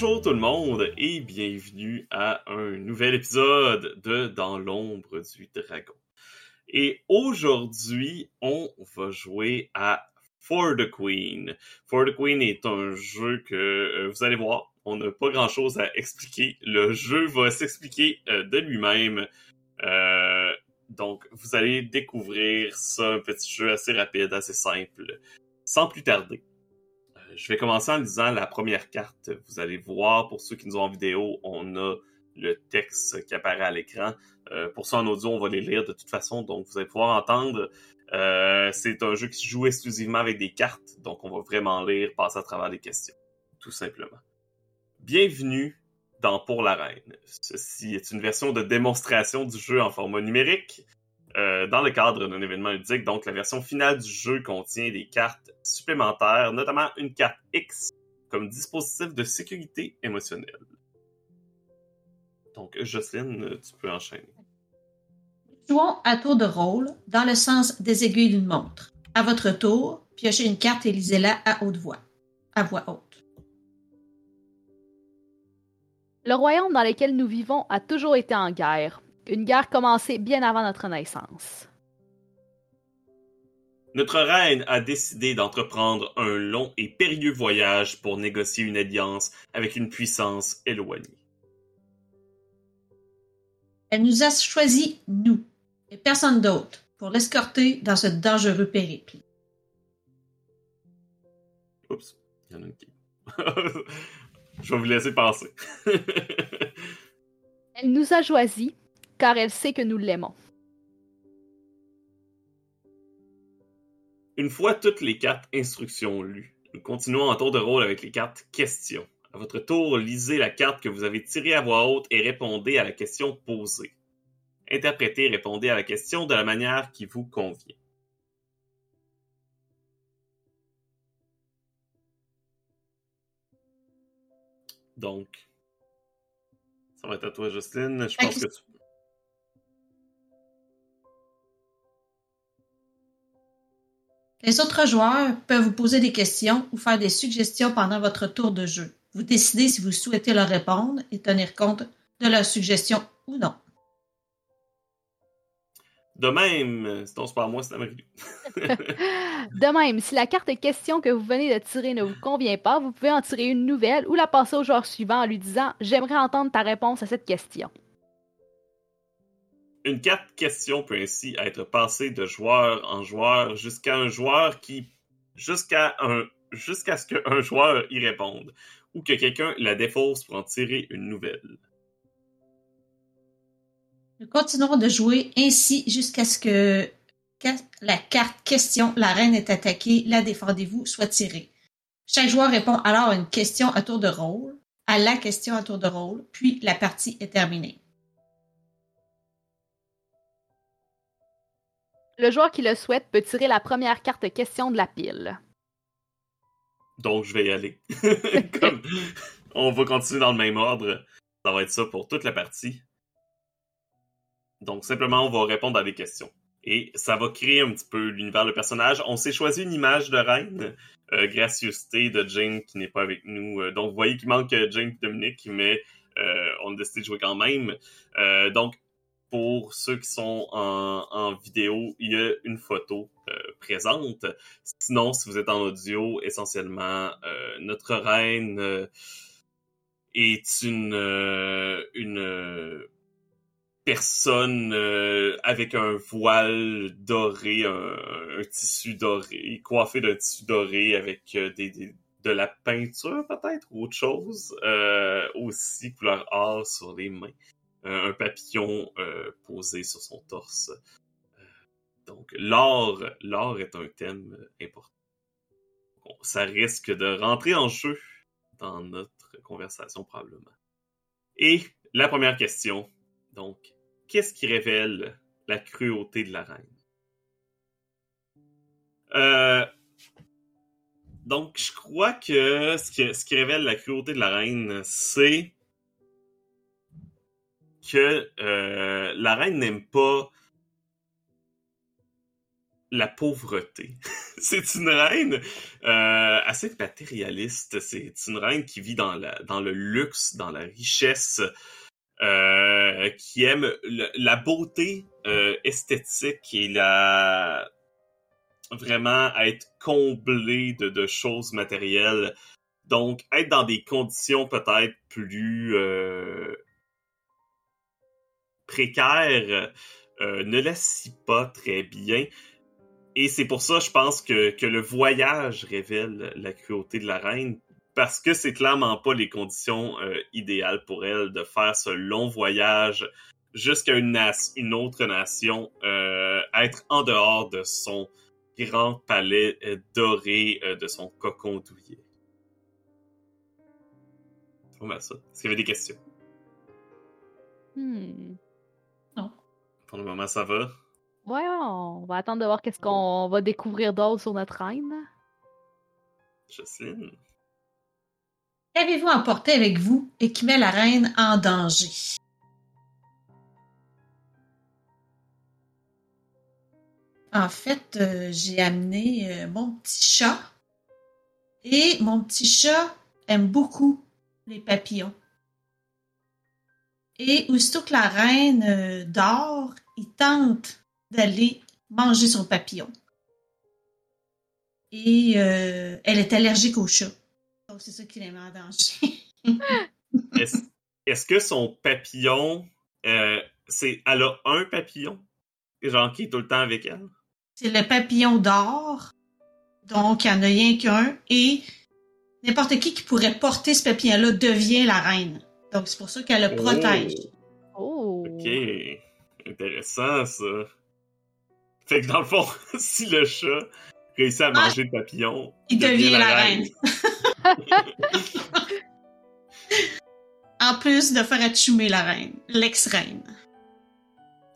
Bonjour tout le monde et bienvenue à un nouvel épisode de Dans l'ombre du dragon. Et aujourd'hui, on va jouer à For the Queen. For the Queen est un jeu que euh, vous allez voir, on n'a pas grand chose à expliquer. Le jeu va s'expliquer euh, de lui-même. Euh, donc, vous allez découvrir ça, un petit jeu assez rapide, assez simple. Sans plus tarder, je vais commencer en lisant la première carte. Vous allez voir, pour ceux qui nous ont en vidéo, on a le texte qui apparaît à l'écran. Euh, pour ceux en audio, on va les lire de toute façon, donc vous allez pouvoir entendre. Euh, c'est un jeu qui se joue exclusivement avec des cartes, donc on va vraiment lire, passer à travers les questions, tout simplement. Bienvenue dans Pour la Reine. Ceci est une version de démonstration du jeu en format numérique. Euh, dans le cadre d'un événement ludique. Donc, la version finale du jeu contient des cartes supplémentaires, notamment une carte X comme dispositif de sécurité émotionnelle. Donc, Jocelyne, tu peux enchaîner. Jouons à tour de rôle dans le sens des aiguilles d'une montre. À votre tour, piochez une carte et lisez-la à haute voix, à voix haute. Le royaume dans lequel nous vivons a toujours été en guerre. Une guerre commencée bien avant notre naissance. Notre reine a décidé d'entreprendre un long et périlleux voyage pour négocier une alliance avec une puissance éloignée. Elle nous a choisi, nous, et personne d'autre, pour l'escorter dans ce dangereux périple. Oups, il y en a une qui. Je vais vous laisser passer. Elle nous a choisi car elle sait que nous l'aimons. Une fois toutes les cartes instructions lues, nous continuons en tour de rôle avec les cartes questions. À votre tour, lisez la carte que vous avez tirée à voix haute et répondez à la question posée. Interprétez et répondez à la question de la manière qui vous convient. Donc, ça va être à toi, Justine. Je pense que tu Les autres joueurs peuvent vous poser des questions ou faire des suggestions pendant votre tour de jeu. Vous décidez si vous souhaitez leur répondre et tenir compte de leurs suggestions ou non. De même, sinon c'est pas moi, c'est De même, si la carte question que vous venez de tirer ne vous convient pas, vous pouvez en tirer une nouvelle ou la passer au joueur suivant en lui disant J'aimerais entendre ta réponse à cette question. Une carte question peut ainsi être passée de joueur en joueur jusqu'à un joueur qui. jusqu'à un. jusqu'à ce qu'un joueur y réponde, ou que quelqu'un la défausse pour en tirer une nouvelle. Nous continuerons de jouer ainsi jusqu'à ce que la carte question, la reine est attaquée, la défendez-vous, soit tirée. Chaque joueur répond alors à une question à tour de rôle, à la question à tour de rôle, puis la partie est terminée. Le joueur qui le souhaite peut tirer la première carte question de la pile. Donc, je vais y aller. on va continuer dans le même ordre. Ça va être ça pour toute la partie. Donc, simplement, on va répondre à des questions. Et ça va créer un petit peu l'univers de personnage. On s'est choisi une image de reine, euh, gracieuseté de Jane qui n'est pas avec nous. Euh, donc, vous voyez qu'il manque Jane et Dominique, mais euh, on a décidé de jouer quand même. donc, pour ceux qui sont en, vidéo, il y a une photo euh, présente. Sinon, si vous êtes en audio, essentiellement, euh, notre reine euh, est une, une personne avec un voile doré, un, tissu doré, coiffé d'un tissu doré avec de la peinture peut-être ou autre chose, aussi couleur or sur les mains. Euh, un papillon euh, posé sur son torse. Euh, donc, l'or, l'or est un thème important. ça risque de rentrer en jeu dans notre conversation probablement. Et la première question, donc, qu'est-ce qui révèle la cruauté de la reine? Donc, je crois que ce qui révèle la cruauté de la reine, c'est que euh, la reine n'aime pas la pauvreté. c'est une reine euh, assez matérialiste. C'est une reine qui vit dans, le luxe, dans la richesse, euh, qui aime la beauté esthétique et la vraiment être comblée de, choses matérielles. Donc, être dans des conditions peut-être plus précaires euh, ne la scie pas très bien. Et c'est pour ça, je pense que, que le voyage révèle la cruauté de la reine, parce que c'est clairement pas les conditions euh, idéales pour elle de faire ce long voyage jusqu'à une, une autre nation, euh, être en dehors de son grand palais euh, doré, euh, de son cocon douillet. Ça. Est-ce qu'il y avait des questions? Hmm. Pour le moment, ça va. Ouais, on va attendre de voir qu'est-ce qu'on va découvrir d'autre sur notre reine. Jocelyne? Qu'avez-vous emporté avec vous et qui met la reine en danger? En fait, euh, j'ai amené euh, mon petit chat. Et mon petit chat aime beaucoup les papillons. Et aussitôt que la reine euh, dort, il tente d'aller manger son papillon. Et euh, elle est allergique au chat. Donc c'est ça qui la met en danger. Est-ce est-ce que son papillon, euh, c'est, elle a un papillon, genre qui est tout le temps avec elle? c'est le papillon d'or. Donc, il n'y en a rien qu'un. Et n'importe qui qui pourrait porter ce papillon-là devient la reine. Donc, c'est pour ça qu'elle le protège. Oh! Ok, intéressant ça. Fait que dans le fond, si le chat réussit à Ah! manger le papillon, Il devient la reine. En plus de faire atchoumer la reine, l'ex-reine.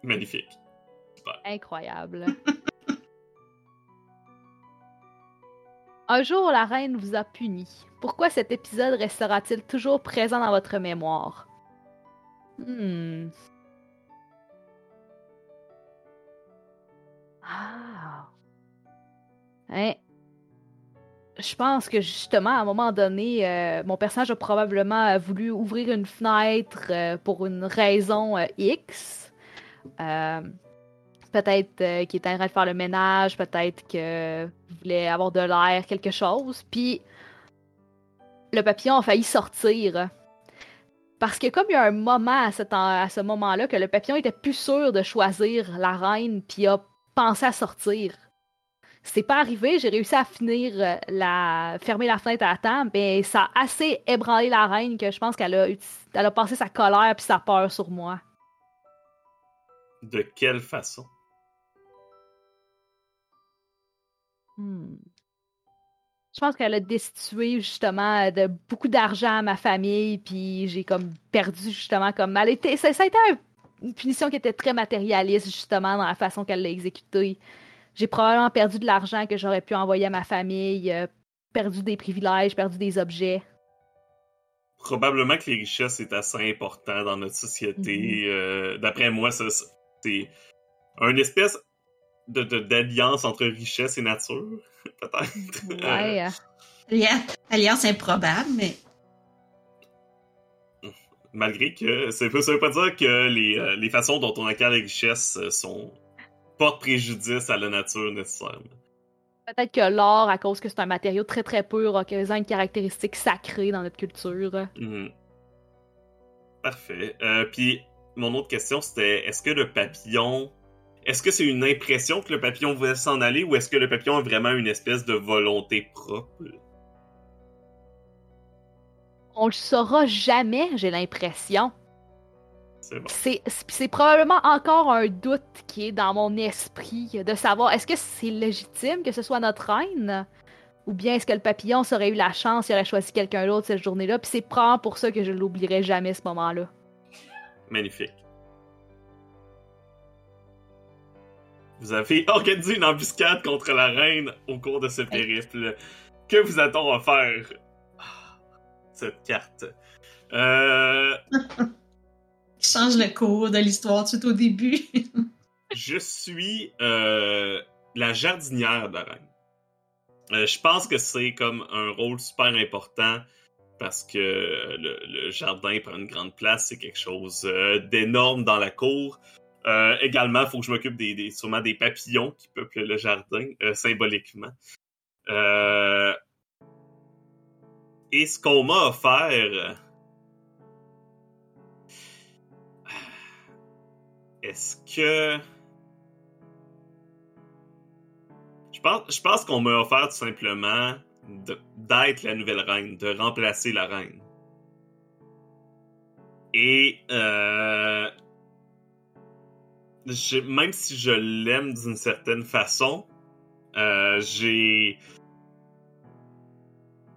Magnifique. Incroyable. Un jour, la reine vous a puni. Pourquoi cet épisode restera-t-il toujours présent dans votre mémoire? Hmm. Ah. Hein? Je pense que justement, à un moment donné, euh, mon personnage a probablement voulu ouvrir une fenêtre euh, pour une raison euh, X. Euh, peut-être euh, qu'il était en train de faire le ménage, peut-être qu'il voulait avoir de l'air, quelque chose. Puis le papillon a failli sortir. Parce que comme il y a un moment à, cet en- à ce moment-là que le papillon était plus sûr de choisir la reine, puis a pensé à sortir. C'est pas arrivé, j'ai réussi à finir euh, la fermer la fenêtre à temps, mais ça a assez ébranlé la reine que je pense qu'elle a, uti- elle a passé sa colère puis sa peur sur moi. De quelle façon? Hmm. Je pense qu'elle a destitué justement de beaucoup d'argent à ma famille, puis j'ai comme perdu justement comme elle était. Ça, ça a été un- une punition qui était très matérialiste justement dans la façon qu'elle l'a exécutée. J'ai probablement perdu de l'argent que j'aurais pu envoyer à ma famille, euh, perdu des privilèges, perdu des objets. Probablement que les richesses est assez important dans notre société. Euh, D'après moi, c'est une espèce de de- d'alliance entre richesse et nature, peut-être. Ouais. euh, Alliance- Alliance improbable, mais malgré que ça veut, pas dire que les, euh, les façons dont on acquiert les richesses euh, sont portent préjudice à la nature nécessairement. Peut-être que l'or, à cause que c'est un matériau très très pur, a quasiment une caractéristique sacrée dans notre culture. Mhm. Parfait. Euh, Puis mon autre question c'était est-ce que le papillon est-ce que c'est une impression que le papillon voulait s'en aller ou est-ce que le papillon a vraiment une espèce de volonté propre? On le saura jamais, j'ai l'impression. C'est bon. Probablement encore un doute qui est dans mon esprit de savoir est-ce que c'est légitime que ce soit notre reine? Ou bien est-ce que le papillon aurait eu la chance, il aurait choisi quelqu'un d'autre cette journée-là, puis c'est probablement pour ça que je l'oublierai jamais ce moment-là. Magnifique. Vous avez organisé une embuscade contre la reine au cours de ce périple. Que vous a-t-on offert? Ah, Cette carte. Euh, change le cours de l'histoire tout au début. je suis euh, la jardinière de la reine. Euh, je pense que c'est comme un rôle super important parce que le, le jardin prend une grande place, c'est quelque chose d'énorme dans la cour. Euh, également, il faut que je m'occupe des, sûrement des papillons qui peuplent le jardin, euh, symboliquement. Euh, et ce qu'on m'a offert... Est-ce que... Je pense, je pense qu'on m'a offert tout simplement d'être la nouvelle reine, de remplacer la reine. Et même si je l'aime d'une certaine façon, euh, j'ai,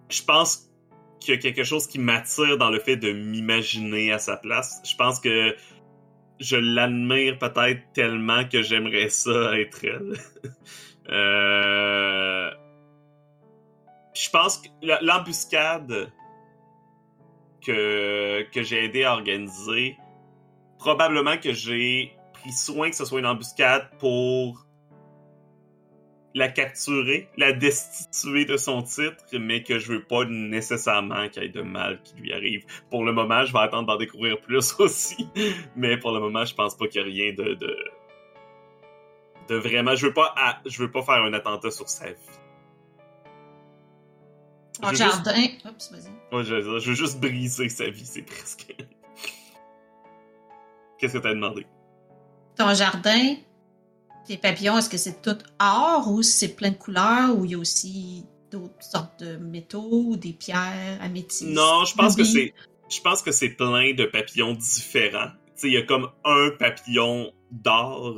je pense qu'il y a quelque chose qui m'attire dans le fait de m'imaginer à sa place. Je pense que je l'admire peut-être tellement que j'aimerais ça être elle. Euh, Je pense que l'embuscade que, que j'ai aidé à organiser, probablement que j'ai pris soin que ce soit une embuscade pour la capturer, la destituer de son titre, mais que je veux pas nécessairement qu'il y ait de mal qui lui arrive. Pour le moment, je vais attendre d'en découvrir plus aussi, mais pour le moment, je pense pas qu'il y a rien de, de, de vraiment. Je veux pas, à- je veux pas faire un attentat sur sa vie. Je veux juste- jardin. Oups, vas-y. Ouais, je veux juste briser sa vie, c'est presque. Qu'est-ce que t'as demandé? Ton jardin, tes papillons, est-ce que c'est tout or ou c'est plein de couleurs ou il y a aussi d'autres sortes de métaux ou des pierres améthystes? Non, je pense que c'est. Je pense que c'est plein de papillons différents. Il y a comme un papillon d'or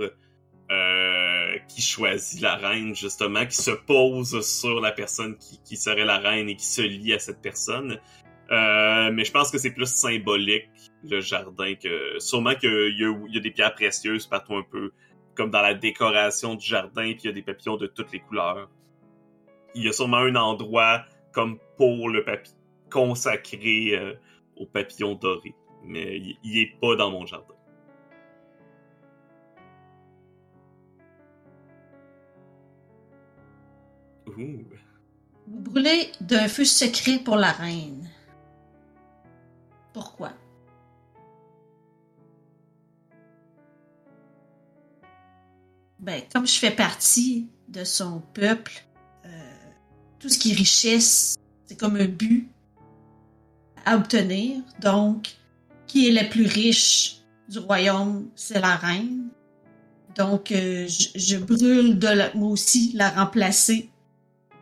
euh, qui choisit la reine, justement, qui se pose sur la personne qui, qui serait la reine et qui se lie à cette personne. Euh, mais je pense que c'est plus symbolique, le jardin, que sûrement qu'il y, y a des pierres précieuses partout un peu, comme dans la décoration du jardin, puis il y a des papillons de toutes les couleurs. Il y a sûrement un endroit comme pour le papillon consacré euh, aux papillons dorés, mais il, est pas dans mon jardin. Vous brûlez d'un feu secret pour la reine. Pourquoi? Ben, comme je fais partie de son peuple, euh, tout ce qui est richesse, c'est comme un but à obtenir. Donc, qui est la plus riche du royaume, c'est la reine. Donc, euh, je, je brûle de la- moi aussi la remplacer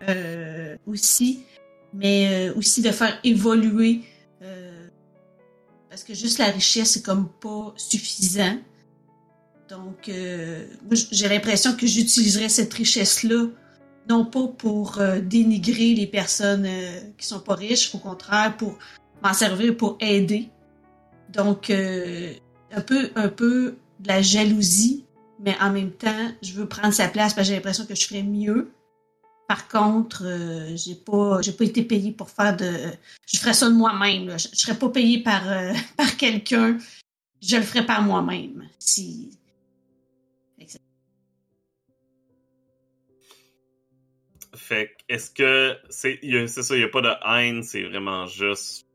euh, aussi, mais aussi de faire évoluer parce que juste la richesse c'est comme pas suffisant. Donc, euh, j'ai l'impression que j'utiliserais cette richesse-là non pas pour euh, dénigrer les personnes euh, qui sont pas riches, au contraire pour m'en servir pour aider. Donc, euh, un peu, un peu de la jalousie, mais en même temps, je veux prendre sa place parce que j'ai l'impression que je ferais mieux. Par contre, j'ai pas, j'ai pas été payée pour faire de, je ferais ça de moi-même. Je, je serais pas payée par par quelqu'un. Je le ferais par moi-même. Si. Fait que, est-ce que c'est c'est ça, il n'y a pas de haine, c'est vraiment juste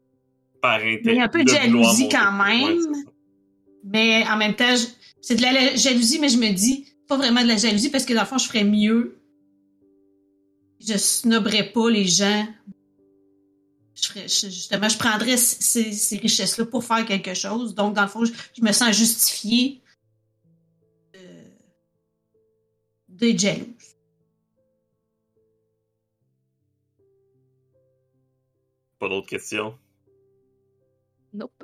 par intérêt. Mais il y a un peu de jalousie quand même. Ouais. Mais en même temps, c'est de la jalousie, mais je me dis pas vraiment de la jalousie parce que dans le fond, je ferais mieux. Je snobberais pas les gens. Je ferais, je- justement, je prendrais ces, ces richesses-là pour faire quelque chose. Donc, dans le fond, je, je me sens justifiée euh, d'être jalouse. Pas d'autres questions? Nope.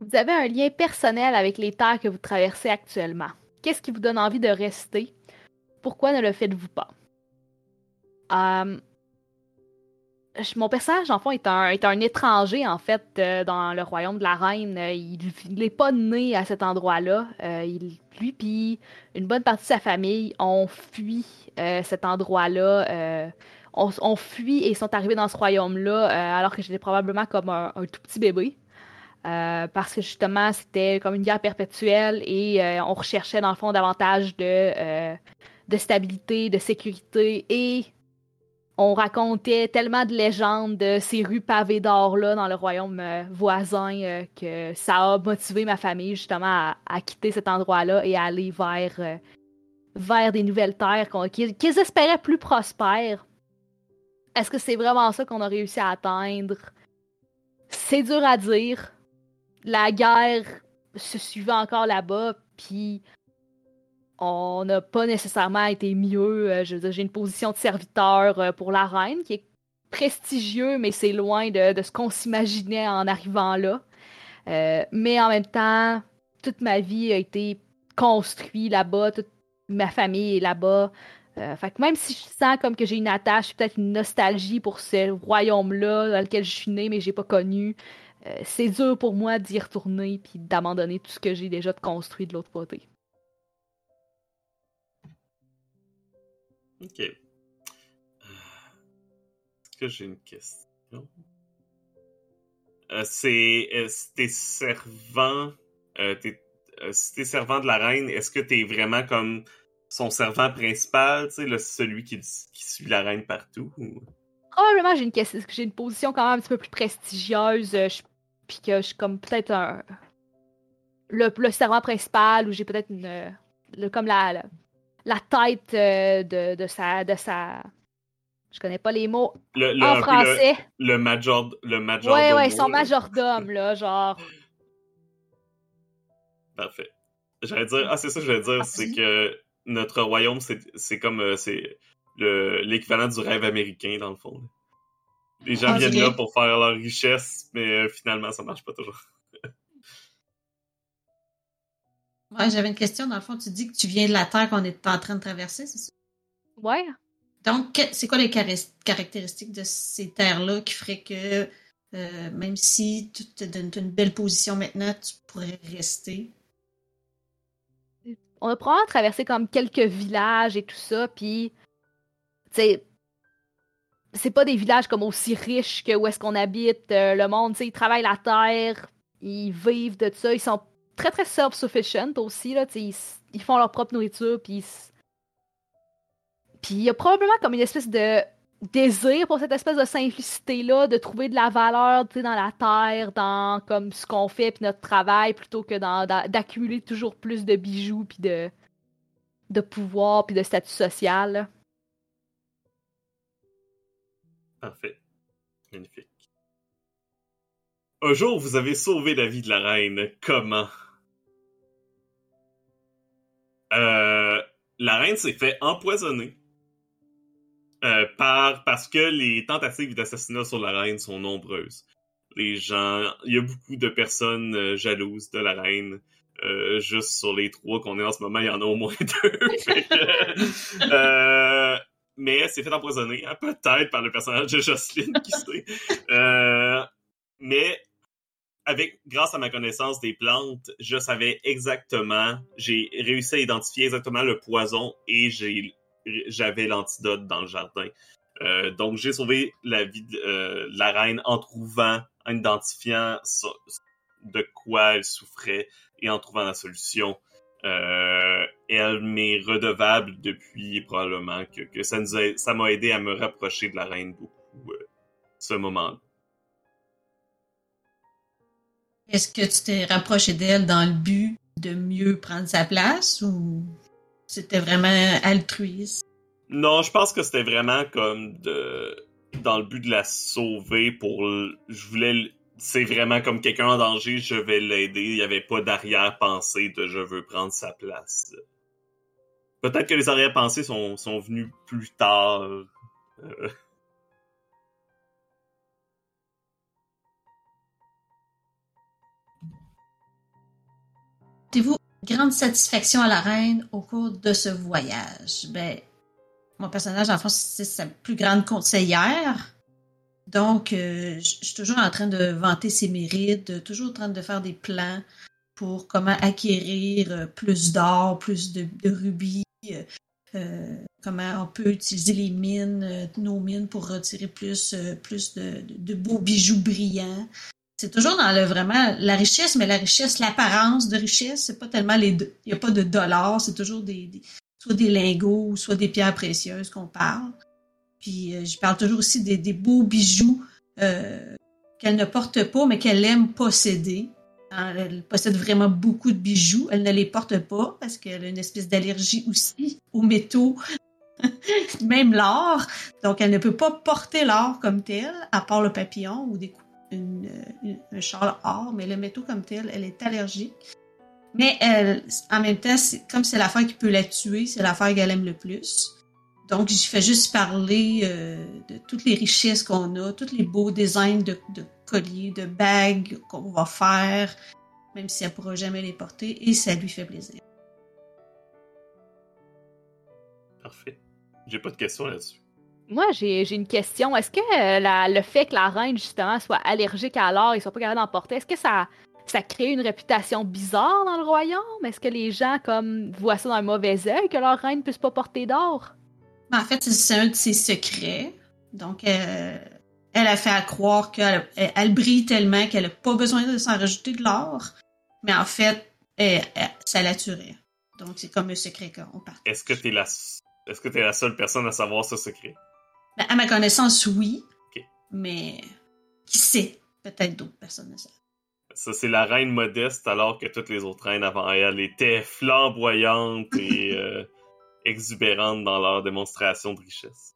Vous avez un lien personnel avec les terres que vous traversez actuellement. Qu'est-ce qui vous donne envie de rester? Pourquoi ne le faites-vous pas? Euh, mon personnage, en fond, est un, étranger, en fait, euh, dans le royaume de la reine. Euh, il n'est pas né à cet endroit-là. il, lui, puis une bonne partie de sa famille ont fui cet endroit-là. On, on, fuit et sont arrivés dans ce royaume-là alors que j'étais probablement comme un, tout petit bébé. parce que justement, c'était comme une guerre perpétuelle et on recherchait, dans le fond, davantage de, de stabilité, de sécurité et on racontait tellement de légendes de ces rues pavées d'or-là dans le royaume euh, voisin euh, que ça a motivé ma famille justement à, quitter cet endroit-là et à aller vers, euh, vers des nouvelles terres qu'ils espéraient plus prospères. Est-ce que c'est vraiment ça qu'on a réussi à atteindre? C'est dur à dire. La guerre se suivait encore là-bas, puis on n'a pas nécessairement été mieux. Euh, j'ai une position de serviteur euh, pour la reine qui est prestigieux, mais c'est loin de, ce qu'on s'imaginait en arrivant là. Euh, mais en même temps, toute ma vie a été construite là-bas, toute ma famille est là-bas. Fait que même si je sens comme que j'ai une attache, peut-être une nostalgie pour ce royaume-là dans lequel je suis née, mais j'ai pas connu, c'est dur pour moi d'y retourner puis d'abandonner tout ce que j'ai déjà construit de l'autre côté. Ok. Est-ce que j'ai une question? Euh, c'est tes servants, euh, euh, si t'es servant de la reine, est-ce que t'es vraiment comme son servant principal, tu sais, celui qui, suit la reine partout? Probablement, j'ai une, j'ai une position quand même un petit peu plus prestigieuse, puis que je suis comme peut-être un. Le, le servant principal, ou j'ai peut-être une. Le, comme la, la tête euh, de, de, sa, de sa. Je connais pas les mots en français. Le, major, le major. Ouais, ouais, son majordome, là, genre. Parfait. J'allais dire, ah, c'est ça que je vais dire, c'est que notre royaume, c'est comme, euh, c'est l'équivalent du rêve américain, dans le fond. Les gens ah, viennent là pour faire leur richesse, mais euh, finalement, ça marche pas toujours. Ouais, j'avais une question. Dans le fond, tu dis que tu viens de la Terre qu'on est en train de traverser, c'est ça? Ouais. Donc, c'est quoi les caractéristiques de ces terres-là qui feraient que euh, même si tu te donnes une belle position maintenant, tu pourrais rester? On a probablement traversé comme quelques villages et tout ça, puis, tu c'est pas des villages comme aussi riches que où est-ce qu'on habite, euh, le monde, tu ils travaillent la terre, ils vivent de ça, ils sont très très self-sufficient aussi. Là, ils, ils, font leur propre nourriture. Puis il y a probablement comme une espèce de désir pour cette espèce de simplicité-là, de trouver de la valeur dans la terre, dans comme ce qu'on fait, puis notre travail, plutôt que d'accumuler toujours plus de bijoux, puis de, de pouvoir, puis de statut social. Parfait. Magnifique. Un jour, vous avez sauvé la vie de la reine. Comment? Euh, la reine s'est fait empoisonner euh, par parce que les tentatives d'assassinat sur la reine sont nombreuses. Les gens, il y a beaucoup de personnes euh, jalouses de la reine. juste sur les trois qu'on est en ce moment, il y en a au moins deux. mais elle s'est fait empoisonner, hein, peut-être par le personnage de Jocelyne, qui sait. mais avec, grâce à ma connaissance des plantes, je savais exactement, j'ai réussi à identifier exactement le poison et j'ai, j'avais l'antidote dans le jardin. Euh, donc, j'ai sauvé la vie de euh, la reine en trouvant, en identifiant de quoi elle souffrait et en trouvant la solution. Euh, elle m'est redevable depuis probablement que, ça m'a aidé à me rapprocher de la reine beaucoup ce moment-là. Est-ce que tu t'es rapproché d'elle dans le but de mieux prendre sa place ou? C'était vraiment altruiste? Non, je pense que c'était vraiment comme de dans le but de la sauver pour je voulais c'est vraiment comme quelqu'un en danger, je vais l'aider. Il n'y avait pas d'arrière-pensée de je veux prendre sa place. Peut-être que les arrière-pensées sont, sont venues plus tard. Euh, grande satisfaction à la reine au cours de ce voyage? Ben, mon personnage, en fait, c'est sa plus grande conseillère. Donc, euh, je suis toujours en train de vanter ses mérites, toujours en train de faire des plans pour comment acquérir euh, plus d'or, plus de, rubis, euh, comment on peut utiliser les mines, nos mines pour retirer plus, plus de, beaux bijoux brillants. C'est toujours dans le vraiment la richesse, mais la richesse, l'apparence de richesse, c'est pas tellement les il n'y a pas de dollars, c'est toujours des, soit des lingots, soit des pierres précieuses qu'on parle. Puis euh, je parle toujours aussi des, beaux bijoux euh, qu'elle ne porte pas, mais qu'elle aime posséder. Hein, elle possède vraiment beaucoup de bijoux. Elle ne les porte pas parce qu'elle a une espèce d'allergie aussi aux métaux, même l'or. Donc elle ne peut pas porter l'or comme tel, à part le papillon ou des, une, un châle or, mais le métaux comme tel, elle est allergique. Mais elle, en même temps, comme c'est l'affaire qui peut la tuer, c'est l'affaire qu'elle aime le plus. Donc, je fais juste parler euh, de toutes les richesses qu'on a, tous les beaux designs de, colliers, de bagues qu'on va faire, même si elle ne pourra jamais les porter, et ça lui fait plaisir. Parfait. J'ai pas de questions là-dessus. Moi, j'ai une question. Est-ce que euh, le fait que la reine, justement, soit allergique à l'or et soit pas capable d'en porter, est-ce que ça, ça crée une réputation bizarre dans le royaume? Est-ce que les gens, comme, voient ça d'un mauvais œil, que leur reine ne puisse pas porter d'or? En fait, c'est un de ses secrets. Donc, euh, elle a fait à croire qu'elle elle brille tellement qu'elle n'a pas besoin de s'en rajouter de l'or. Mais en fait, ça la tuerait. Donc, c'est comme un secret qu'on partage. Est-ce que tu es la... Est-ce que tu es la seule personne à savoir ce secret? Ben, à ma connaissance, oui. Mais qui sait? Peut-être d'autres personnes ne savent. Ça, c'est la reine modeste, alors que toutes les autres reines avant elle étaient flamboyantes et euh, exubérantes dans leur démonstration de richesse.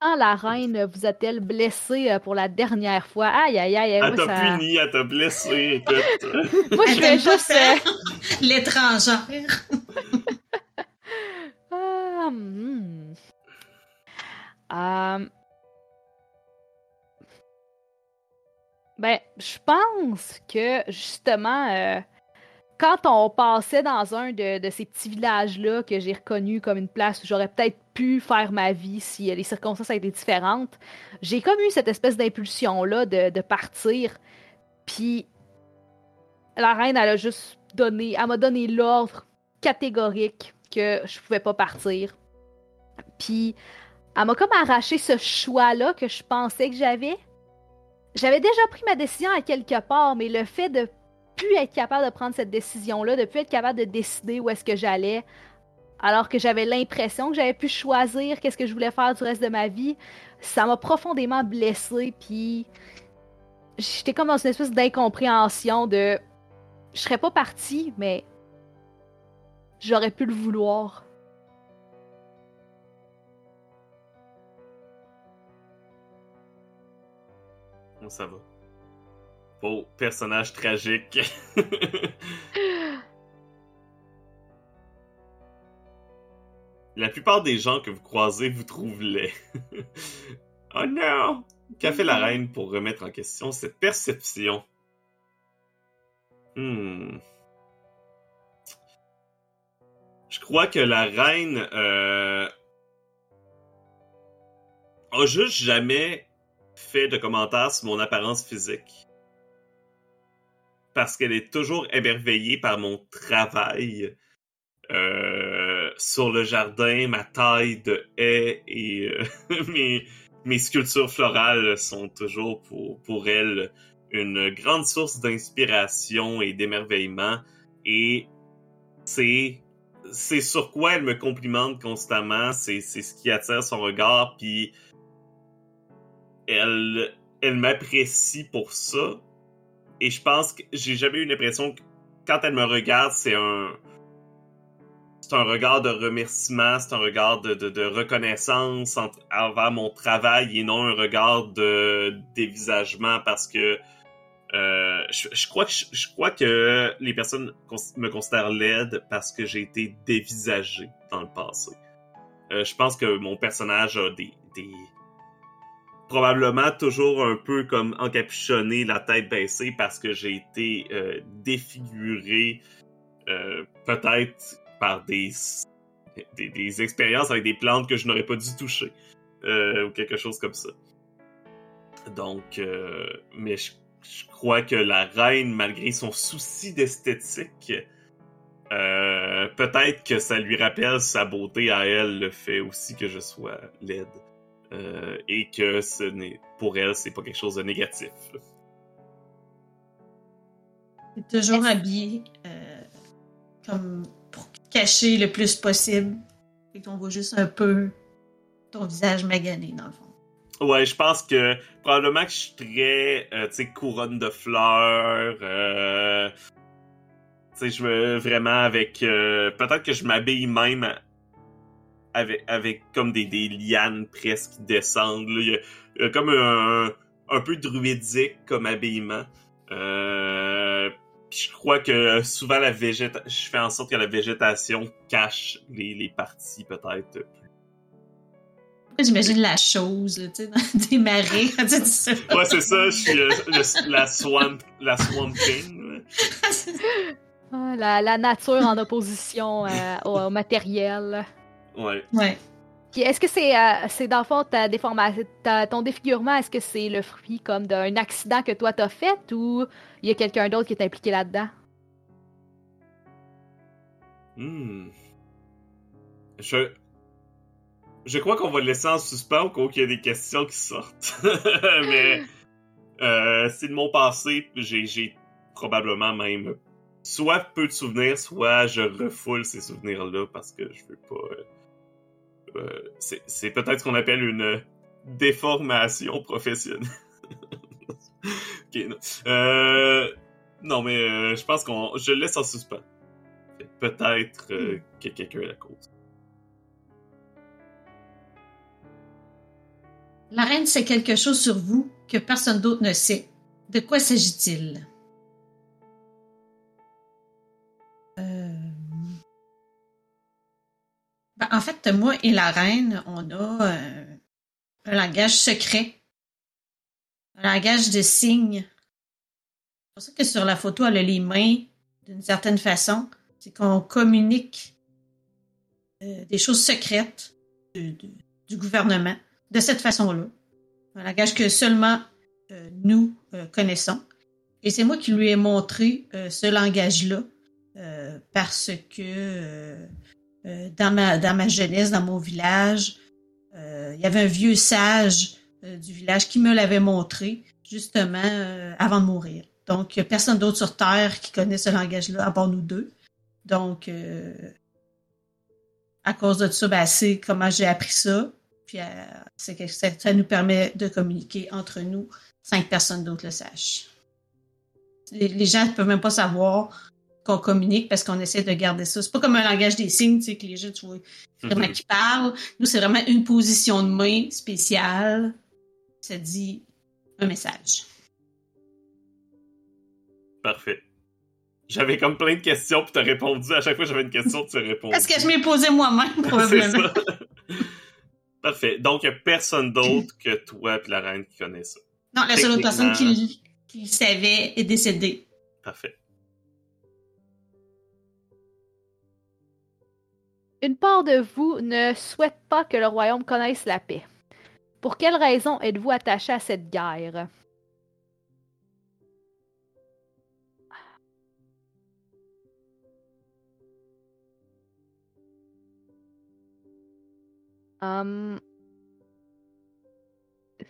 Quand la reine vous a-t-elle blessé euh, pour la dernière fois? Aïe, aïe, aïe. Elle t'a puni, elle t'a blessé. moi, je fais juste. Euh, l'étrangère. Ah, hmm. um... Ben, je pense que justement, euh, quand on passait dans un de, ces petits villages-là que j'ai reconnu comme une place où j'aurais peut-être pu faire ma vie si les circonstances étaient différentes, j'ai comme eu cette espèce d'impulsion-là de, partir. Puis la reine, elle a juste donné, elle m'a donné l'ordre catégorique que je pouvais pas partir. Puis elle m'a comme arraché ce choix-là que je pensais que j'avais j'avais déjà pris ma décision à quelque part, mais le fait de plus être capable de prendre cette décision-là, de plus être capable de décider où est-ce que j'allais, alors que j'avais l'impression que j'avais pu choisir qu'est-ce que je voulais faire du reste de ma vie, ça m'a profondément blessée, puis j'étais comme dans une espèce d'incompréhension de je serais pas partie, mais j'aurais pu le vouloir. ça va. Beau personnage tragique. La plupart des gens que vous croisez vous trouvent laid. oh non! Qu'a fait la mm-hmm. reine pour remettre en question cette perception? Hmm. Crois que la reine euh, a juste jamais fait de commentaires sur mon apparence physique. Parce qu'elle est toujours émerveillée par mon travail euh, sur le jardin, ma taille de haie et euh, mes, mes sculptures florales sont toujours pour, pour elle une grande source d'inspiration et d'émerveillement. Et c'est c'est sur quoi elle me complimente constamment, c'est ce qui attire son regard, puis elle, elle m'apprécie pour ça. Et je pense que j'ai jamais eu l'impression que quand elle me regarde, c'est un. C'est un regard de remerciement, c'est un regard de, reconnaissance envers mon travail et non un regard de dévisagement parce que euh, je, crois que les personnes me considèrent laide parce que j'ai été dévisagé dans le passé. Euh, je pense que mon personnage a des, probablement toujours un peu comme encapuchonné, la tête baissée parce que j'ai été euh, défiguré peut-être par des, des, expériences avec des plantes que je n'aurais pas dû toucher ou quelque chose comme ça. Donc, mais je, je crois que la reine, malgré son souci d'esthétique, euh, peut-être que ça lui rappelle sa beauté à elle, le fait aussi que je sois laide. Euh, et que ce n'est pour elle, c'est pas quelque chose de négatif. T'es toujours habillé euh, comme pour cacher le plus possible. Et qu'on voit juste un peu ton visage magané, dans le fond. Ouais, je pense que probablement que je suis très, euh, tu sais, couronne de fleurs. Euh, tu sais, je veux vraiment avec. euh, Peut-être que je m'habille même avec, avec comme des, des lianes presque qui descendent. Il, y a, comme un, un peu druidique comme habillement. Euh, je crois que souvent la végéta je fais en sorte que la végétation cache les, les parties peut-être J'imagine la chose, là, tu sais, dans des marais. quand tu dis ça. Ouais, c'est ça, je suis euh, le- la swamp, la swamp king. Ah, La, la nature en opposition euh, au, au matériel. Ouais. ouais. Puis est-ce que c'est euh, c'est dans le fond ta déformation, ta- ton défigurement, est-ce que c'est le fruit comme d'un accident que toi t'as fait ou il y a quelqu'un d'autre qui est impliqué là-dedans? Hmm. Je. Je crois qu'on va le laisser en suspens au cas où il y a des questions qui sortent. Mais. euh, c'est de mon passé, j'ai probablement même. Soit peu de souvenirs, soit je refoule ces souvenirs-là parce que je veux pas. euh, euh, c'est c'est peut-être ce qu'on appelle une déformation professionnelle. ok, non. Euh, non, mais euh, je pense qu'on. Je le laisse en suspens. Peut-être euh, que quelqu'un est la cause. La reine sait quelque chose sur vous que personne d'autre ne sait. De quoi s'agit-il? Euh, ben, en fait, moi et la reine, on a euh, un langage secret. Un langage de signes. C'est pour ça que sur la photo, elle a les mains d'une certaine façon. C'est qu'on communique euh, des choses secrètes du- gouvernement de cette façon-là. Un langage que seulement euh, nous euh, connaissons. Et c'est moi qui lui ai montré euh, ce langage-là parce que dans, ma, jeunesse, dans mon village, il y avait un vieux sage du village qui me l'avait montré justement avant de mourir. Donc, il n'y a personne d'autre sur Terre qui connaît ce langage-là, à part nous deux. Donc, à cause de ça, ben, c'est comment j'ai appris ça. Puis euh, que ça, ça nous permet de communiquer entre nous sans que personne d'autre le sache. Les, les gens ne peuvent même pas savoir qu'on communique parce qu'on essaie de garder ça. C'est pas comme un langage des signes, tu sais, que les gens, tu vois, vraiment qui parlent. Nous, c'est vraiment une position de main spéciale. Ça dit un message. Parfait. J'avais comme plein de questions, puis t'as répondu. À chaque fois j'avais une question, tu as répondu. Parce que je m'ai posé moi-même, probablement. Parfait. Donc, il n'y a personne d'autre que toi et la reine qui connaît ça. Non, la seule autre personne qui le savait est décédée. Parfait. Une part de vous ne souhaite pas que le royaume connaisse la paix. Pour quelle raison êtes-vous attaché à cette guerre?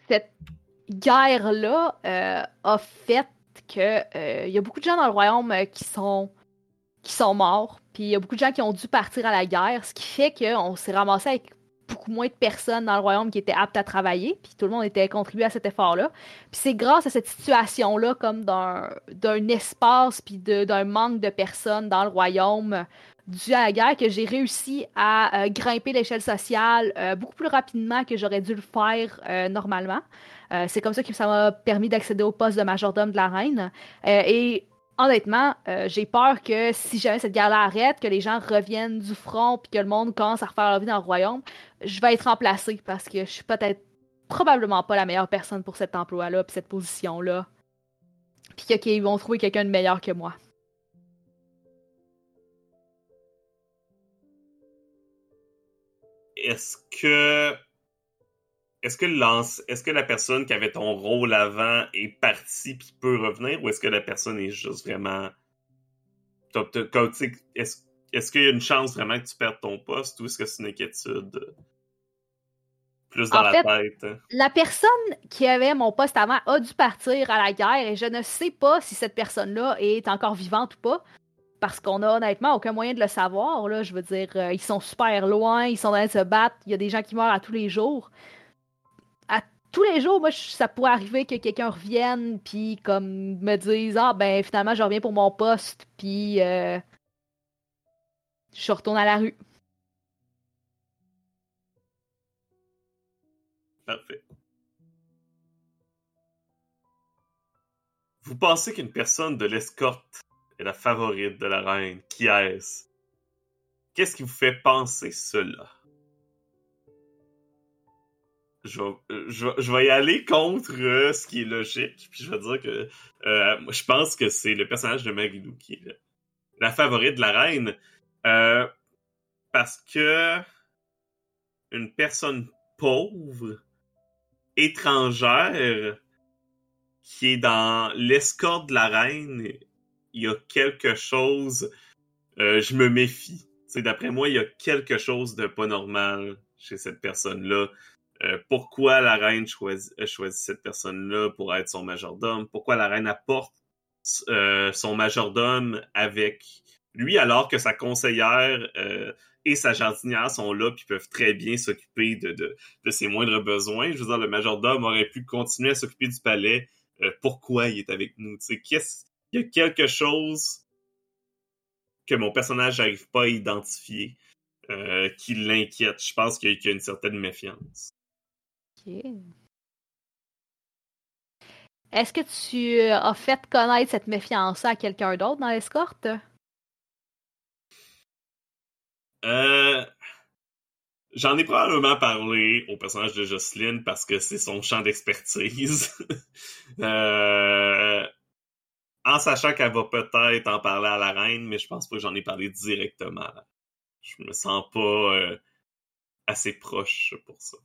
Cette guerre-là euh, a fait que euh, il y a beaucoup de gens dans le royaume euh, qui sont qui sont morts, puis il y a beaucoup de gens qui ont dû partir à la guerre, ce qui fait qu'on s'est ramassé avec beaucoup moins de personnes dans le royaume qui étaient aptes à travailler, puis tout le monde était contribué à cet effort-là. Puis c'est grâce à cette situation-là, comme d'un d'un espace, puis d'un manque de personnes dans le royaume dû à la guerre, que j'ai réussi à euh, grimper l'échelle sociale euh, beaucoup plus rapidement que j'aurais dû le faire euh, normalement. C'est comme ça que ça m'a permis d'accéder au poste de majordome de la reine. Et honnêtement, j'ai peur que si jamais cette guerre-là arrête, que les gens reviennent du front puis que le monde commence à refaire leur vie dans le royaume, je vais être remplacée parce que je suis peut-être probablement pas la meilleure personne pour cet emploi-là puis cette position-là. Puis qu'ils vont trouver quelqu'un de meilleur que moi. Est-ce que est-ce que, est-ce que la personne qui avait ton rôle avant est partie puis peut revenir ou est-ce que la personne est juste vraiment. Est-ce est qu'il y a une chance vraiment que tu perdes ton poste ou est-ce que c'est une inquiétude plus dans la tête? La personne qui avait mon poste avant a dû partir à la guerre et je ne sais pas si cette personne-là est encore vivante ou pas. Parce qu'on a honnêtement aucun moyen de le savoir. Je veux dire, euh, ils sont super loin, ils sont en train de se battre, il y a des gens qui meurent à tous les jours tous les jours, moi, ça pourrait arriver que quelqu'un revienne, puis comme me dise Ah, ben finalement, je reviens pour mon poste, puis euh, je retourne à la rue. Parfait. Vous pensez qu'une personne de l'escorte est la favorite de la reine. Qui est-ce? Qu'est-ce qui vous fait penser cela? je vais, y aller contre euh, ce qui est logique. Puis je vais dire que euh, je pense que c'est le personnage de Marilou qui est la favorite de la reine. Euh, parce que une personne pauvre, étrangère, qui est dans l'escorte de la reine, il y a quelque chose. je me méfie. D'après moi, il y a quelque chose de pas normal chez cette personne-là. Euh, pourquoi la reine choisit, a choisi cette personne-là pour être son majordome, pourquoi la reine apporte euh, son majordome avec lui alors que sa conseillère euh, et sa jardinière sont là puis peuvent très bien s'occuper de, de, ses moindres besoins? Je veux dire, le majordome aurait pu continuer à s'occuper du palais. pourquoi il est avec nous? Qu'est-ce, il y a quelque chose que mon personnage n'arrive pas à identifier qui l'inquiète. Je pense qu'il y a une certaine méfiance. Est-ce que tu euh, as fait connaître cette méfiance à quelqu'un d'autre dans l'escorte? Euh, j'en ai probablement parlé au personnage de Jocelyne parce que c'est son champ d'expertise. Euh, en sachant qu'elle va peut-être en parler à la reine, mais je pense pas que j'en ai parlé directement. Je me sens pas assez proche pour ça.